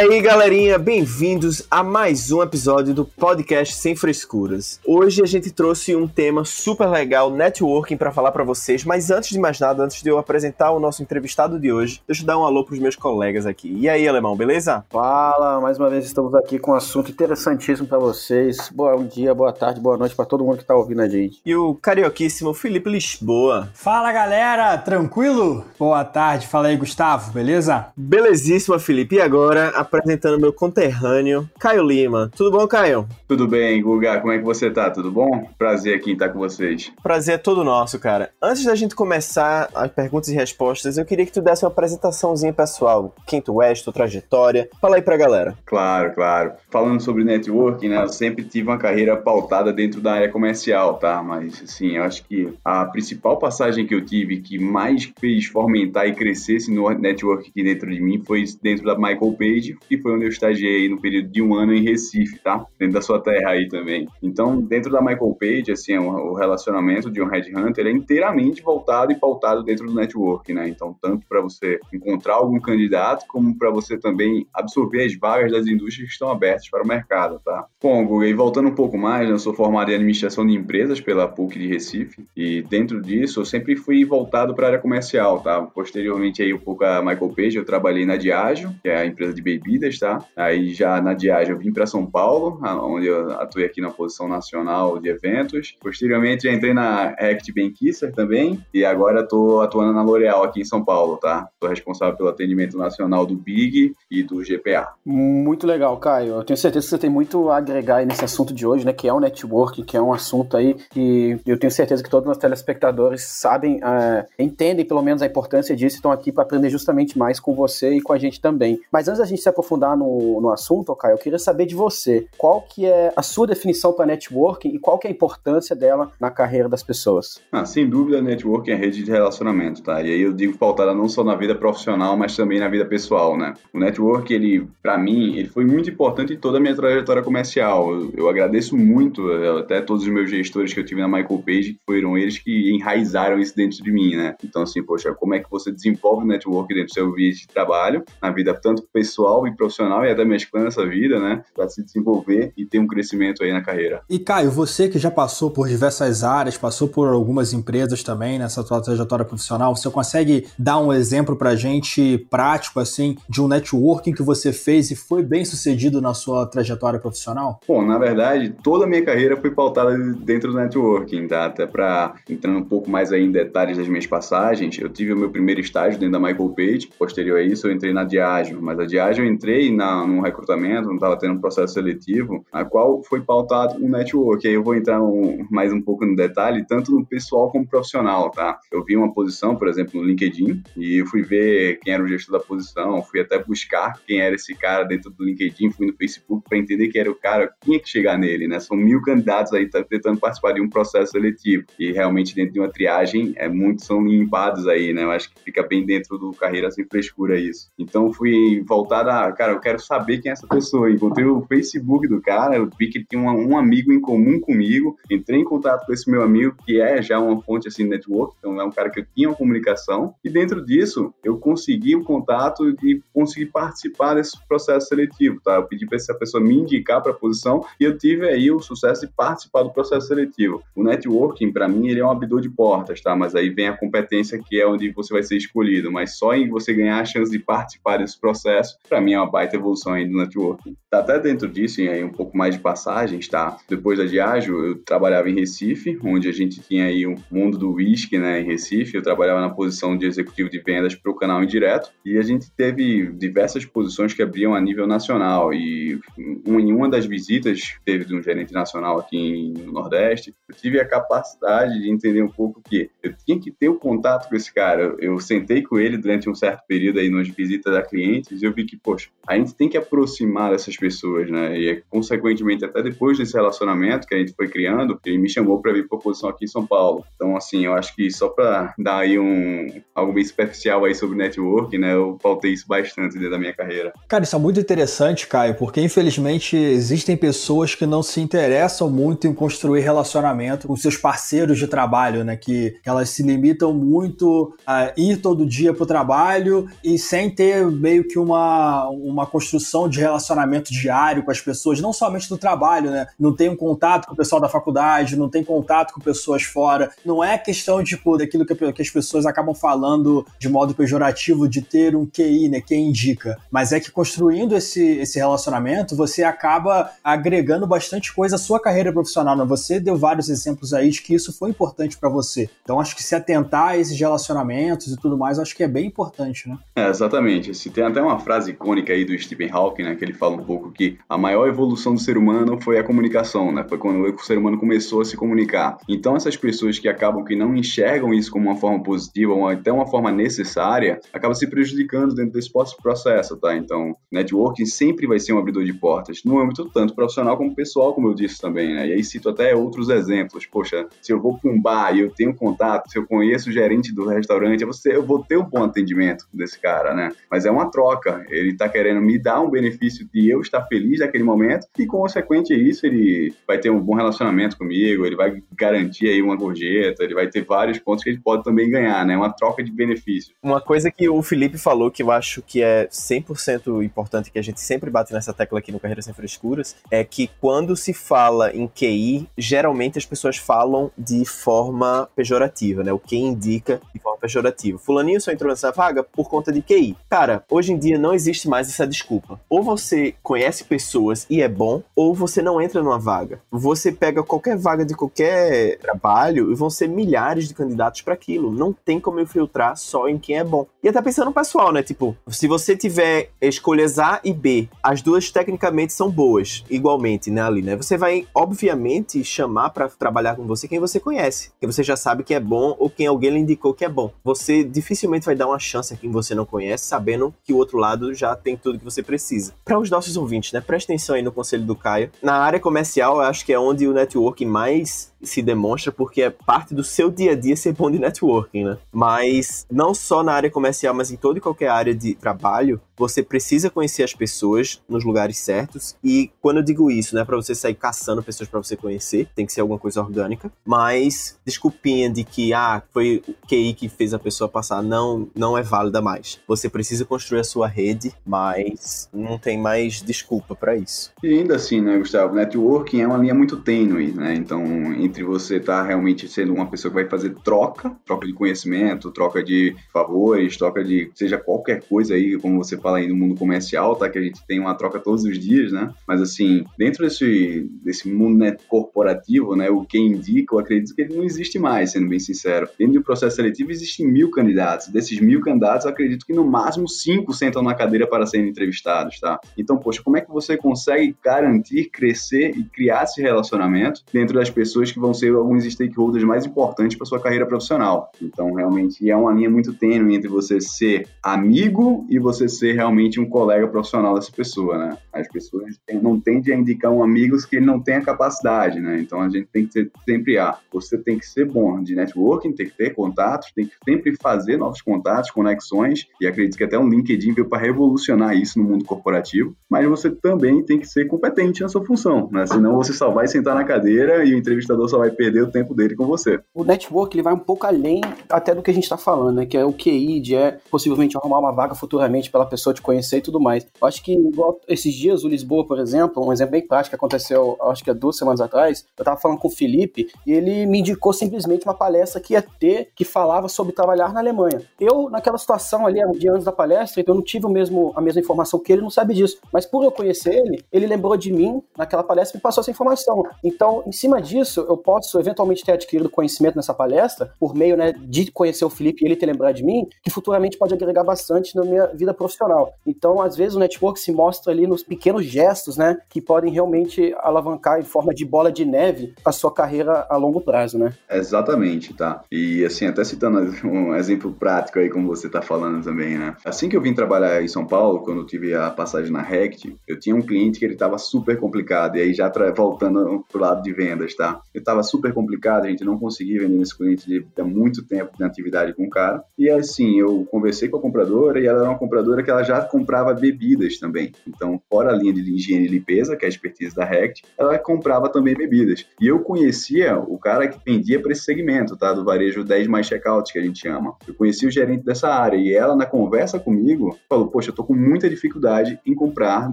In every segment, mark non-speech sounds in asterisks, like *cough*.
E aí, galerinha, bem-vindos a mais um episódio do podcast Sem Frescuras. Hoje a gente trouxe um tema super legal, networking, para falar para vocês, mas antes de mais nada, antes de eu apresentar o nosso entrevistado de hoje, deixa eu dar um alô pros meus colegas aqui. E aí, Alemão, beleza? Fala, mais uma vez estamos aqui com um assunto interessantíssimo para vocês. Bom dia, boa tarde, boa noite para todo mundo que tá ouvindo a gente. E o carioquíssimo Felipe Lisboa. Fala, galera, tranquilo? Boa tarde, fala aí, Gustavo, beleza? Belezíssima, Felipe. E agora, apresentando meu conterrâneo, Caio Lima. Tudo bom, Caio? Tudo bem, Guga, como é que você tá? Tudo bom? Prazer aqui em estar com vocês. Prazer é todo nosso, cara. Antes da gente começar as perguntas e respostas, eu queria que tu desse uma apresentaçãozinha pessoal. Quem tu és, tua trajetória. Fala aí pra galera. Claro, claro. Falando sobre networking, né, eu sempre tive uma carreira pautada dentro da área comercial, tá? Mas, assim, eu acho que a principal passagem que eu tive que mais fez fomentar e crescer esse network aqui dentro de mim foi dentro da Michael Page, que foi onde eu estagiei no período de um ano em Recife, tá? Dentro da sua terra aí também. Então, dentro da Michael Page, assim, o relacionamento de um headhunter é inteiramente voltado e pautado dentro do network, né? Então, tanto para você encontrar algum candidato, como para você também absorver as vagas das indústrias que estão abertas para o mercado, tá? Bom, Google, e voltando um pouco mais, né, eu sou formado em administração de empresas pela PUC de Recife, e dentro disso eu sempre fui voltado para a área comercial, tá? Posteriormente aí um pouco a Michael Page, eu trabalhei na Diageo, que é a empresa de bebidas, tá? Aí já na Diageo eu vim para São Paulo, onde eu atuei aqui na posição nacional de eventos. Posteriormente entrei na Act Kisser também e agora estou atuando na L'Oréal aqui em São Paulo, tá? Estou responsável pelo atendimento nacional do Big e do GPA. Muito legal, Caio. Eu tenho certeza que você tem muito a agregar nesse assunto de hoje, né? Que é o network, que é um assunto aí que eu tenho certeza que todos os telespectadores sabem, uh, entendem pelo menos a importância disso e estão aqui para aprender justamente mais com você e com a gente também. Mas antes da gente se aprofundar no, no assunto, Caio, eu queria saber de você. Qual que é a sua definição para networking e qual que é a importância dela na carreira das pessoas? Ah, sem dúvida, networking é rede de relacionamento, tá? E aí eu digo pautada não só na vida profissional, mas também na vida pessoal, né? O network, ele, para mim, ele foi muito importante em toda a minha trajetória comercial. Eu, eu agradeço muito, eh, até todos os meus gestores que eu tive na Michael Page, que foram eles que enraizaram isso dentro de mim, né? Então, assim, poxa, como é que você desenvolve o network dentro do seu ambiente de trabalho, na vida tanto pessoal e profissional, e até mesclando essa vida, né? Para se desenvolver e ter um crescimento aí na carreira. E Caio, você que já passou por diversas áreas, passou por algumas empresas também nessa sua trajetória profissional, você consegue dar um exemplo pra gente prático, assim, de um networking que você fez e foi bem sucedido na sua trajetória profissional? Bom, na verdade, toda a minha carreira foi pautada dentro do networking, tá? Até para entrando um pouco mais aí em detalhes das minhas passagens, eu tive o meu primeiro estágio dentro da Michael Page, posterior a isso eu entrei na Diageo, mas a Diageo entrei na, num recrutamento, estava tendo um processo seletivo, a qual foi pautado um network. Aí eu vou entrar um, mais um pouco no detalhe, tanto no pessoal como profissional, tá? Eu vi uma posição, por exemplo, no LinkedIn, e eu fui ver quem era o gestor da posição, fui até buscar quem era esse cara dentro do LinkedIn, fui no Facebook para entender quem era o cara, tinha que chegar nele, né? São mil candidatos aí tá tentando participar de um processo seletivo e realmente dentro de uma triagem, é muitos são limpados aí, né? Eu acho que fica bem dentro do carreira sem frescura isso. Então fui voltar a, cara, eu quero saber quem é essa pessoa. Encontrei o Facebook do cara, eu vi que ele tinha um, amigo em comum comigo, entrei em contato com esse meu amigo que é já uma fonte assim network, então é um cara que eu tinha uma comunicação e dentro disso eu consegui o contato e consegui participar desse processo seletivo, tá? Eu pedi para essa pessoa me indicar para a posição e eu tive aí o sucesso de participar do processo seletivo. O networking para mim ele é um abridor de portas, tá? Mas aí vem a competência que é onde você vai ser escolhido, mas só em você ganhar a chance de participar desse processo, para mim é uma baita evolução aí do networking. Tá até dentro disso e aí um pouco mais de passagens, tá? Depois da Diageo, eu trabalhava em Recife, onde a gente tinha aí o mundo do whisky, né, em Recife. Eu trabalhava na posição de executivo de vendas para o canal indireto e a gente teve diversas posições que abriam a nível nacional e em uma das visitas teve de um gerente nacional aqui no Nordeste, eu tive a capacidade de entender um pouco que eu tinha que ter o um contato com esse cara. Eu sentei com ele durante um certo período aí nas visitas a clientes e eu vi que, poxa, a gente tem que aproximar dessas pessoas, né? E consequentemente até depois desse relacionamento que a gente foi criando, ele me chamou para vir para posição aqui em São Paulo. Então, assim, eu acho que só para dar aí um algo bem superficial aí sobre network, né? Eu faltei isso bastante dentro da minha carreira. Cara, isso é muito interessante, Caio, porque infelizmente existem pessoas que não se interessam muito em construir relacionamento com seus parceiros de trabalho, né? Que elas se limitam muito a ir todo dia para o trabalho e sem ter meio que uma uma, construção de relacionamento diário com as pessoas, não somente do trabalho, né? Não tem um contato com o pessoal da faculdade, não tem contato com pessoas fora. Não é questão, tipo, daquilo que, que as pessoas acabam falando de modo pejorativo de ter um QI, né? Quem indica. Mas é que construindo esse, esse relacionamento, você acaba agregando bastante coisa à sua carreira profissional. Né? Você deu vários exemplos aí de que isso foi importante para você. Então acho que se atentar a esses relacionamentos e tudo mais, acho que é bem importante, né? É, exatamente. Se tem até uma frase icônica aí do Stephen Hawking, né, que ele fala um pouco que a maior evolução do ser humano foi a comunicação, né? Foi quando o ser humano começou a se comunicar. Então essas pessoas que acabam que não enxergam isso como uma forma positiva ou até uma forma necessária, acabam se prejudicando dentro desse processo, tá? Então, networking sempre vai ser um abridor de portas, no âmbito tanto profissional como pessoal, como eu disse também, né? E aí cito até outros exemplos. Poxa, se eu vou para um bar e eu tenho contato, se eu conheço o gerente do restaurante, eu vou ter um bom atendimento desse cara, né? Mas é uma troca. Ele está querendo me dar um benefício de eu estar feliz naquele momento e, consequente a isso, ele vai ter um bom relacionamento comigo, ele vai garantir aí uma gorjeta, ele vai ter vários pontos que ele pode também ganhar, né? Uma troca de benefícios. Uma coisa que o Felipe falou que eu acho que é 100% importante, que a gente sempre bate nessa tecla aqui no Carreira Sem Frescuras, é que quando se fala em QI, geralmente as pessoas falam de forma pejorativa, né? O que indica de forma pejorativa. Fulaninho só entrou nessa vaga por conta de QI. Cara, hoje em dia não existe mais essa desculpa. Ou você conhece pessoas e é bom, ou você não entra numa vaga. Você pega qualquer vaga de qualquer trabalho e vão ser milhares de candidatos para aquilo. Não tem como eu filtrar só em quem é bom. E até pensando no pessoal, né? Tipo, se você tiver escolhas A e B, as duas tecnicamente são boas, igualmente, né, ali, né? Você vai, obviamente, chamar para trabalhar com você quem você conhece, que você já sabe que é bom ou quem alguém lhe indicou que é bom. Você dificilmente vai dar uma chance a quem você não conhece, sabendo que o outro lado já tem tudo que você precisa. Para os nossos ouvintes, né? Presta atenção aí no conselho do Caio. Na área comercial, eu acho que é onde o networking mais se demonstra porque é parte do seu dia a dia ser bom de networking, né? Mas não só na área comercial, mas em toda e qualquer área de trabalho, você precisa conhecer as pessoas nos lugares certos. E quando eu digo isso, não é para você sair caçando pessoas para você conhecer, tem que ser alguma coisa orgânica. Mas desculpinha de que ah, foi o QI que fez a pessoa passar, não, não é válida mais. Você precisa construir a sua rede, mas não tem mais desculpa para isso. E ainda assim, né, Gustavo, networking é uma linha muito tênue, né? Então, entre você estar tá realmente sendo uma pessoa que vai fazer troca, troca de conhecimento, troca de favores, troca de seja qualquer coisa aí, como você fala aí no mundo comercial, tá? Que a gente tem uma troca todos os dias, né? Mas assim, dentro desse, desse mundo né, corporativo, né? O que indica, eu acredito que ele não existe mais, sendo bem sincero. Dentro do processo seletivo existem mil candidatos. Desses mil candidatos, eu acredito que no máximo cinco sentam na cadeira para serem entrevistados, tá? Então, poxa, como é que você consegue garantir, crescer e criar esse relacionamento dentro das pessoas que vão ser alguns stakeholders mais importantes para sua carreira profissional. Então, realmente é uma linha muito tênue entre você ser amigo e você ser realmente um colega profissional dessa pessoa, né? As pessoas não tendem a indicar um amigos que ele não tem a capacidade, né? Então, a gente tem que ser sempre a. Você tem que ser bom de networking, tem que ter contatos, tem que sempre fazer novos contatos, conexões, e acredito que até um LinkedIn veio para revolucionar isso no mundo corporativo, mas você também tem que ser competente na sua função, né? Senão você só vai sentar na cadeira e o entrevistador só vai perder o tempo dele com você. O network ele vai um pouco além até do que a gente está falando, né? Que é o QI, de é possivelmente arrumar uma vaga futuramente pela pessoa te conhecer e tudo mais. Eu acho que igual esses dias o Lisboa, por exemplo, um exemplo bem prático que aconteceu, acho que há duas semanas atrás, eu estava falando com o Felipe e ele me indicou simplesmente uma palestra que ia ter que falava sobre trabalhar na Alemanha. Eu, naquela situação ali, dia antes da palestra, eu não tive o mesmo, a mesma informação que ele, não sabe disso. Mas por eu conhecer ele, ele lembrou de mim naquela palestra e me passou essa informação. Então, em cima disso, eu posso eventualmente ter adquirido conhecimento nessa palestra, por meio né, de conhecer o Felipe e ele ter lembrado de mim, que futuramente pode agregar bastante na minha vida profissional. Então, às vezes, o network se mostra ali nos pequenos gestos, né, que podem realmente alavancar em forma de bola de neve a sua carreira a longo prazo, né? Exatamente, tá? E assim, até citando *laughs* um exemplo prático aí, como você tá falando também, né? Assim que eu vim trabalhar em São Paulo, quando eu tive a passagem na Rect, eu tinha um cliente que ele tava super complicado, e aí já voltando pro lado de vendas, tá? Eu estava super complicado, a gente não conseguia vender nesse cliente há muito tempo de atividade com o cara. E assim, eu conversei com a compradora e ela era uma compradora que ela já comprava bebidas também. Então, fora a linha de higiene e limpeza, que é a expertise da Rect, ela comprava também bebidas. E eu conhecia o cara que vendia para esse segmento, tá? Do varejo 10 mais checkout, que a gente chama. Eu conhecia o gerente dessa área e ela, na conversa comigo, falou: Poxa, eu tô com muita dificuldade em comprar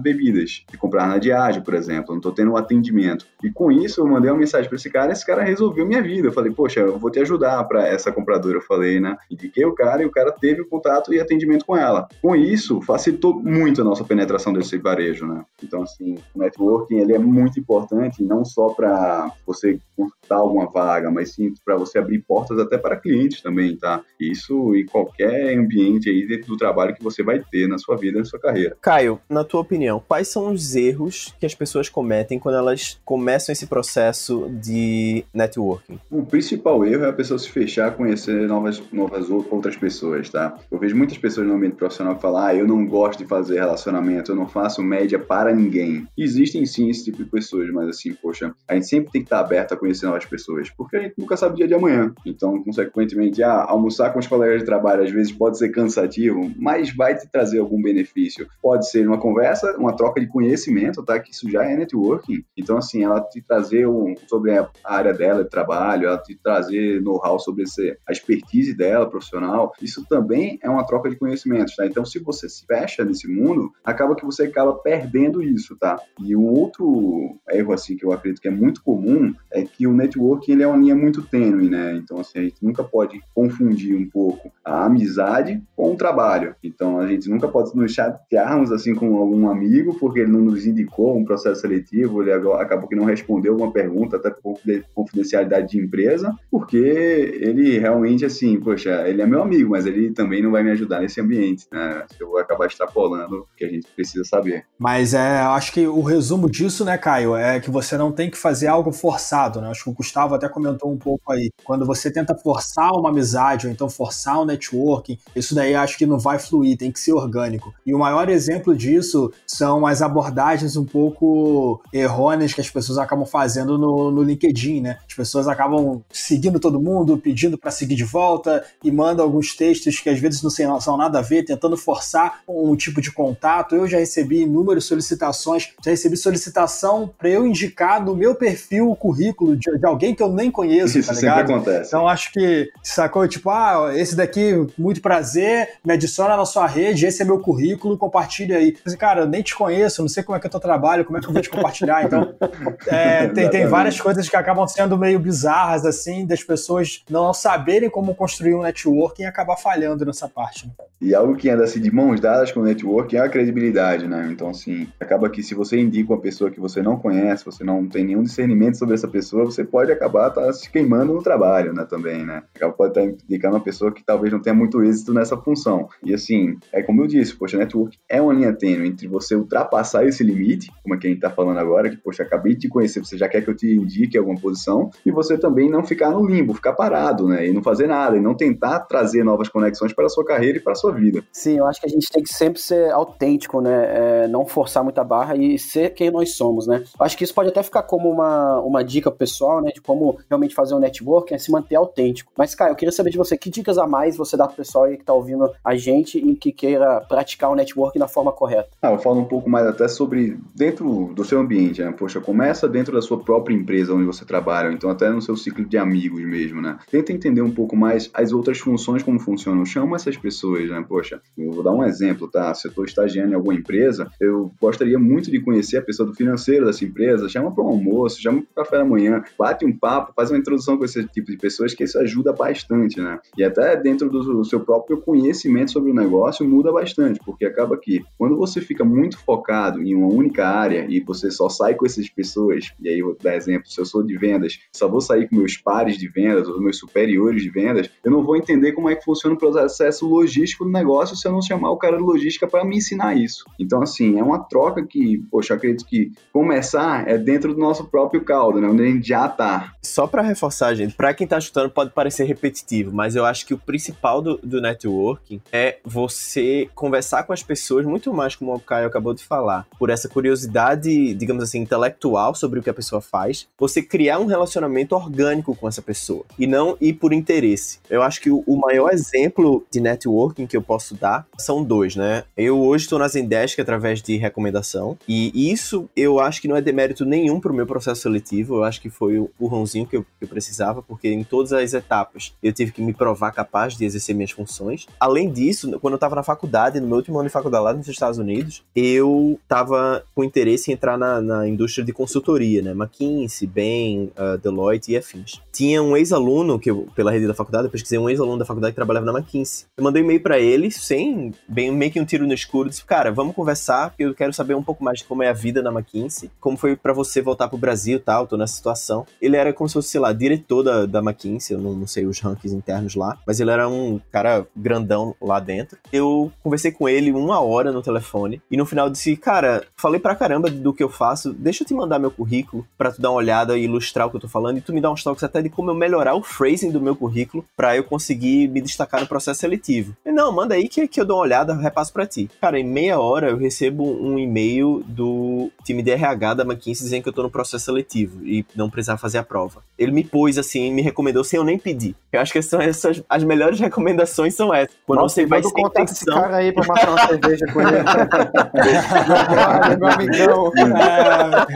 bebidas, de comprar na Diageo, por exemplo, não tô tendo um atendimento. E com isso, eu mandei uma mensagem para esse cara, esse cara resolveu minha vida. Eu falei: Poxa, eu vou te ajudar para essa compradora. Eu falei, né? Indiquei o cara e o cara teve contato e atendimento com ela. Com isso, facilitou muito a nossa penetração desse varejo, né? Então, assim, o networking ele é muito importante, não só para você conquistar alguma vaga, mas sim para você abrir portas até para clientes também, tá? Isso em qualquer ambiente aí dentro do trabalho que você vai ter na sua vida, na sua carreira. Caio, na tua opinião, quais são os erros que as pessoas cometem quando elas começam esse processo de networking? O principal erro é a pessoa se fechar, conhecer novas, novas outras pessoas, tá? Eu vejo muitas pessoas no ambiente profissional que falam, ah, eu não gosto de fazer relacionamento, eu não faço média para ninguém. Existem sim esse tipo de pessoas, mas assim, poxa, a gente sempre tem que estar aberto a conhecer novas pessoas, porque a gente nunca sabe o dia de amanhã. Então, consequentemente, ah, almoçar com os colegas de trabalho às vezes pode ser cansativo, mas vai te trazer algum benefício. Pode ser uma conversa, uma troca de conhecimento, tá? Que isso já é networking. Então, assim, ela te trazer um, sobre a área dela de trabalho, ela te trazer know-how sobre esse, a expertise dela profissional, isso também é uma troca de conhecimentos, tá? Então, se você se fecha nesse mundo, acaba que você acaba perdendo isso, tá? E um outro erro, assim, que eu acredito que é muito comum é que o networking ele é uma linha muito tênue, né? Então, assim, a gente nunca pode confundir um pouco a amizade com o trabalho. Então, a gente nunca pode nos chatearmos, assim, com algum amigo porque ele não nos indicou um processo seletivo, ele acabou que não respondeu uma pergunta, até por confidencialidade de empresa, porque ele realmente, assim, poxa, ele é meu amigo, mas ele também não vai me ajudar nesse ambiente, né? Eu vou acabar extrapolando o que a gente precisa saber. Mas é, acho que o resumo disso, né, Caio, é que você não tem que fazer algo forçado, né? Acho que o Gustavo até comentou um pouco aí. Quando você tenta forçar uma amizade ou então forçar um networking, isso daí acho que não vai fluir, tem que ser orgânico. E o maior exemplo disso são as abordagens um pouco errôneas que as pessoas acabam fazendo no, no LinkedIn, né? As pessoas acabam seguindo todo mundo, pedindo para seguir de volta e mandam alguns textos que às vezes não são nada a ver, tentando forçar um tipo de contato. Eu já recebi inúmeras solicitações, já recebi solicitação para eu indicar no meu perfil o currículo de, de, alguém que eu nem conheço, Isso tá sempre acontece. Então acho que sacou, tipo, ah, esse daqui, muito prazer, me adiciona na sua rede, esse é meu currículo, compartilha aí. Mas, cara, eu nem te conheço, não sei como é que é o teu trabalho, como é que eu vou te compartilhar. Então, *laughs* é, tem, tem várias coisas que acabam sendo meio bizarras, assim, das pessoas não saberem como construir um networking e acabar falhando nessa parte. Né? E algo que anda assim de mãos dadas com o networking é a credibilidade, né? Então, assim, acaba que se você indica uma pessoa que você não conhece, você não tem nenhum discernimento sobre essa pessoa, você pode acabar tá se queimando no trabalho, né? Também, né? Acaba pode estar tá indicando uma pessoa que talvez não tenha muito êxito nessa função. E assim, é como eu disse, poxa, network é uma linha tênue entre você ultrapassar esse limite, como é que a gente tá falando agora, que, poxa, acabei de te conhecer, você já quer que eu te indique alguma posição, e você também não ficar no limbo, ficar parado, né? E não fazer nada, e não tentar trazer novas conexões para a sua carreira e para a sua vida. Sim, eu acho que a gente tem que sempre ser autêntico, né? É, não forçar muita barra e ser quem nós somos, né? Eu acho que isso pode até ficar como uma, uma dica pessoal, né? De como realmente fazer um network, é se manter autêntico. Mas, cara, eu queria saber de você, que dicas a mais você dá pro pessoal aí que tá ouvindo a gente e que queira praticar o network da forma correta? Ah, eu falo um pouco mais até sobre dentro do seu ambiente, né? Poxa, começa dentro da sua própria empresa onde você trabalha, ou então até no seu ciclo de amigos mesmo, né? Tenta entender um pouco mais as outras funções, como funcionam. Chama essas pessoas, né? Poxa, eu vou dar um exemplo, tá? Se eu tô estagiando em alguma empresa, eu gostaria muito de conhecer a pessoa do financeiro dessa empresa, chama para um almoço, chama para café da manhã, bate um papo, faz uma introdução com esse tipo de pessoas, que isso ajuda bastante, né? E até dentro do seu próprio conhecimento sobre o negócio muda bastante, porque acaba que quando você fica muito focado em uma única área e você só sai com essas pessoas, e aí eu vou dar exemplo, se eu sou de vendas, só vou sair com meus pares de vendas ou meus superiores de vendas, eu não vou entender como é que funciona o processo logístico do negócio se eu não chamar o cara de logística para me ensinar isso. Então, assim, é uma troca que, poxa, acredito que começar é dentro do nosso próprio caldo, né? Onde a gente já tá. Só para reforçar, gente, para quem tá chutando pode parecer repetitivo, mas eu acho que o principal do, do networking é você conversar com as pessoas muito mais como o Caio acabou de falar, por essa curiosidade, digamos assim, intelectual sobre o que a pessoa faz, você criar criar um relacionamento orgânico com essa pessoa e não ir por interesse. Eu acho que o, maior exemplo de networking que eu posso dar são dois, né? Eu hoje estou na Zendesk através de recomendação e isso eu acho que não é demérito nenhum para o meu processo seletivo. Eu acho que foi o empurrãozinho que eu, que eu precisava, porque em todas as etapas eu tive que me provar capaz de exercer minhas funções. Além disso, quando eu estava na faculdade, no meu último ano de faculdade lá nos Estados Unidos, eu estava com interesse em entrar na, na indústria de consultoria, né? McKinsey, Bain, uh, Deloitte e afins. Tinha um ex-aluno que eu, pela rede da faculdade, eu pesquisei um ex-aluno da faculdade que trabalhava na McKinsey. Eu mandei um e-mail para ele, sem bem meio que um tiro no escuro, disse: "Cara, vamos conversar, porque eu quero saber um pouco mais de como é a vida na McKinsey, como foi para você voltar pro Brasil, tal, tô nessa situação". Ele era como se fosse, sei lá, diretor da, da McKinsey, eu não, não sei os rankings internos lá, mas ele era um cara grandão lá dentro. Eu conversei com ele uma hora no telefone e no final disse: "Cara, falei pra caramba do que eu faço, deixa eu te mandar meu currículo para tu dar uma olhada e ilustrar o que eu tô falando e tu me dá uns toques até de como eu melhorar o phrasing do meu currículo para eu conseguir me destacar no processo seletivo". E, não, manda aí que, que eu dou uma olhada, repasso para ti. Cara, em meia hora eu recebo um e-mail do time de RH da McKinsey dizendo que eu tô no processo seletivo e não precisava fazer a prova. Ele me pôs assim, me recomendou sem eu nem pedir. Eu acho que são essas as melhores *laughs* recomendações são essas. Quando Nossa, você vai sem intenção... esse cara aí pra matar uma cerveja com ele. *laughs* meu amigão. É,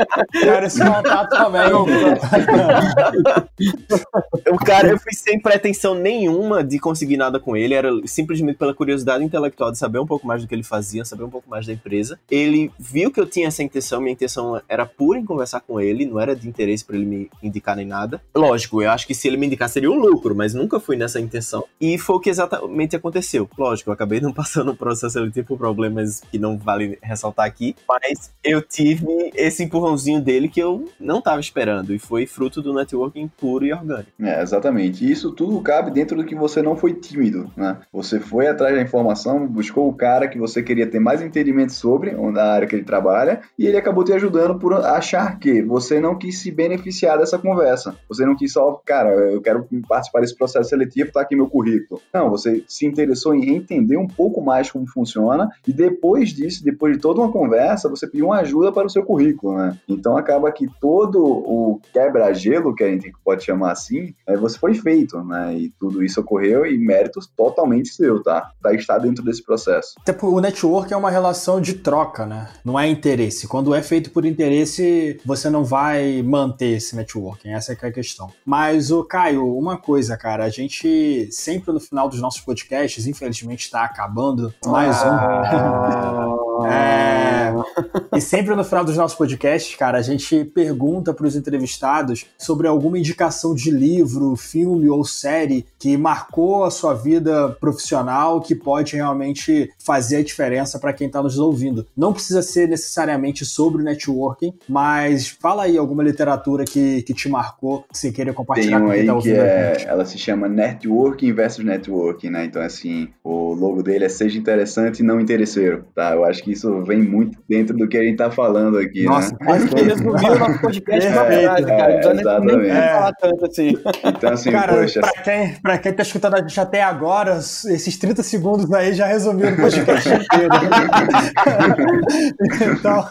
quero esse contato também. O cara, eu fui sem pretensão nenhuma de conseguir nada com ele, era simplesmente pela curiosidade intelectual de saber um pouco mais do que ele fazia, saber um pouco mais da empresa. Ele viu que eu tinha essa intenção, minha intenção era pura em conversar com ele, não era de interesse para ele me indicar nem nada. Lógico, eu acho que se ele me indicar seria um lucro, mas nunca fui nessa intenção. E foi o que exatamente aconteceu. Lógico, eu acabei não *laughs* passando o processo seletivo por problemas que não vale ressaltar aqui, mas eu tive esse empurrãozinho dele que eu não estava esperando e foi fruto do networking puro e orgânico. É, exatamente. E isso tudo cabe dentro do que você não foi tímido, né? Você foi atrás da informação, buscou o cara que você queria ter mais entendimento sobre, na área que ele trabalha, e ele acabou te ajudando por achar que você não quis se beneficiar dessa conversa. Você não quis só, cara, eu quero participar desse processo seletivo, tá aqui meu currículo. Não, você se interessou em entender um pouco mais como funciona e depois disso, depois de toda uma conversa, você pediu uma ajuda para o seu currículo, né? Então acaba que todo o quebra-gelo, que a gente pode chamar assim, é, você foi feito, né? E tudo isso ocorreu e méritos totalmente seu, tá? Tá estar dentro desse processo. Até o network é uma relação de troca, né? Não é interesse. Quando é feito por interesse, você não vai manter esse networking. Essa é a questão. Mas, o Caio, uma coisa, cara, a gente sempre no final dos nossos podcasts, infelizmente está acabando mais ah. um. *laughs* É... E sempre no final dos nossos podcasts, cara, a gente pergunta para os entrevistados sobre alguma indicação de livro, filme ou série que marcou a sua vida profissional, que pode realmente fazer a diferença para quem está nos ouvindo. Não precisa ser necessariamente sobre networking, mas fala aí alguma literatura que, que te marcou, que você queira compartilhar Tem com quem tá ouvindo. Que é, ela se chama Networking versus Networking, né? Então, assim, o logo dele é Seja Interessante e Não Interesseiro, tá? Eu acho que isso vem muito dentro do que a gente tá falando aqui, Nossa, né? Acho que resumiu o nosso *laughs* podcast pra frase, cara. Não precisa nem, nem falar tanto assim. Então, assim, cara, poxa... Pra quem, pra quem tá escutando a gente até agora, esses 30 segundos aí já resumiu o podcast inteiro. *laughs* então...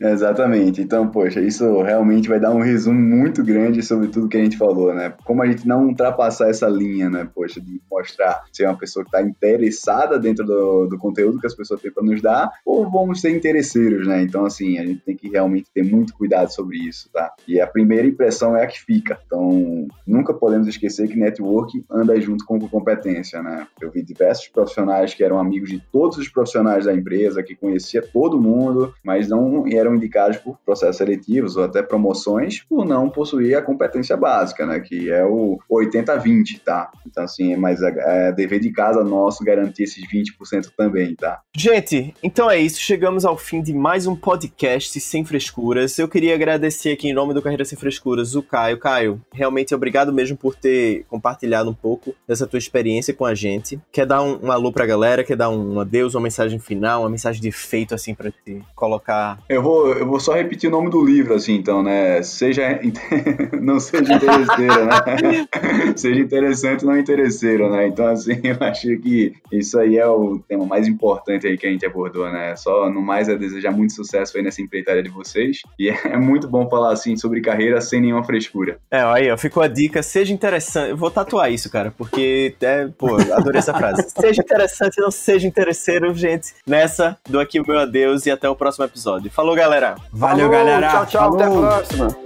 Exatamente. Então, poxa, isso realmente vai dar um resumo muito grande sobre tudo que a gente falou, né? Como a gente não ultrapassar essa linha, né? Poxa, de mostrar ser uma pessoa que tá interessada dentro do, do conteúdo que as pessoas têm para nos dar, ou vamos ser interesseiros, né? Então, assim, a gente tem que realmente ter muito cuidado sobre isso, tá? E a primeira impressão é a que fica. Então, nunca podemos esquecer que network anda junto com competência, né? Eu vi diversos profissionais que eram amigos de todos os profissionais da empresa, que conhecia todo mundo, mas não eram indicados por processos seletivos ou até promoções por não possuir a competência básica, né? Que é o 80-20, tá? Então, assim, mas é, é dever de casa nosso garantir esses 20% também, tá? Gente, então é isso. Chegamos ao fim de mais um podcast sem frescuras. Eu queria agradecer aqui em nome do Carreira Sem Frescuras o Caio. Caio, realmente obrigado mesmo por ter compartilhado um pouco dessa tua experiência com a gente. Quer dar um, um alô pra galera? Quer dar um adeus, uma mensagem final, uma mensagem de feito, assim, pra te colocar? Eu vou, eu vou só repetir o nome do livro, assim, então, né? Seja. *laughs* não seja interesseiro, né? *laughs* seja interessante, não interesseiro, né? Então, assim, *laughs* eu acho que isso aí é o tema mais importante aí que a gente abordou, né? Só no mais é desejar desejar muito sucesso aí nessa empreitada de vocês. E *laughs* é muito bom falar assim sobre carreira sem nenhuma frescura. É, aí, ó, ficou a dica, seja interessante. Eu vou tatuar isso, cara, porque é, pô, adorei essa frase. *laughs* seja interessante, não seja interesseiro, gente. Nessa, dou aqui o meu adeus e até o próximo episódio. Falou, galera. Valeu, Falou, galera. Tchau, tchau. Até a Falou. próxima.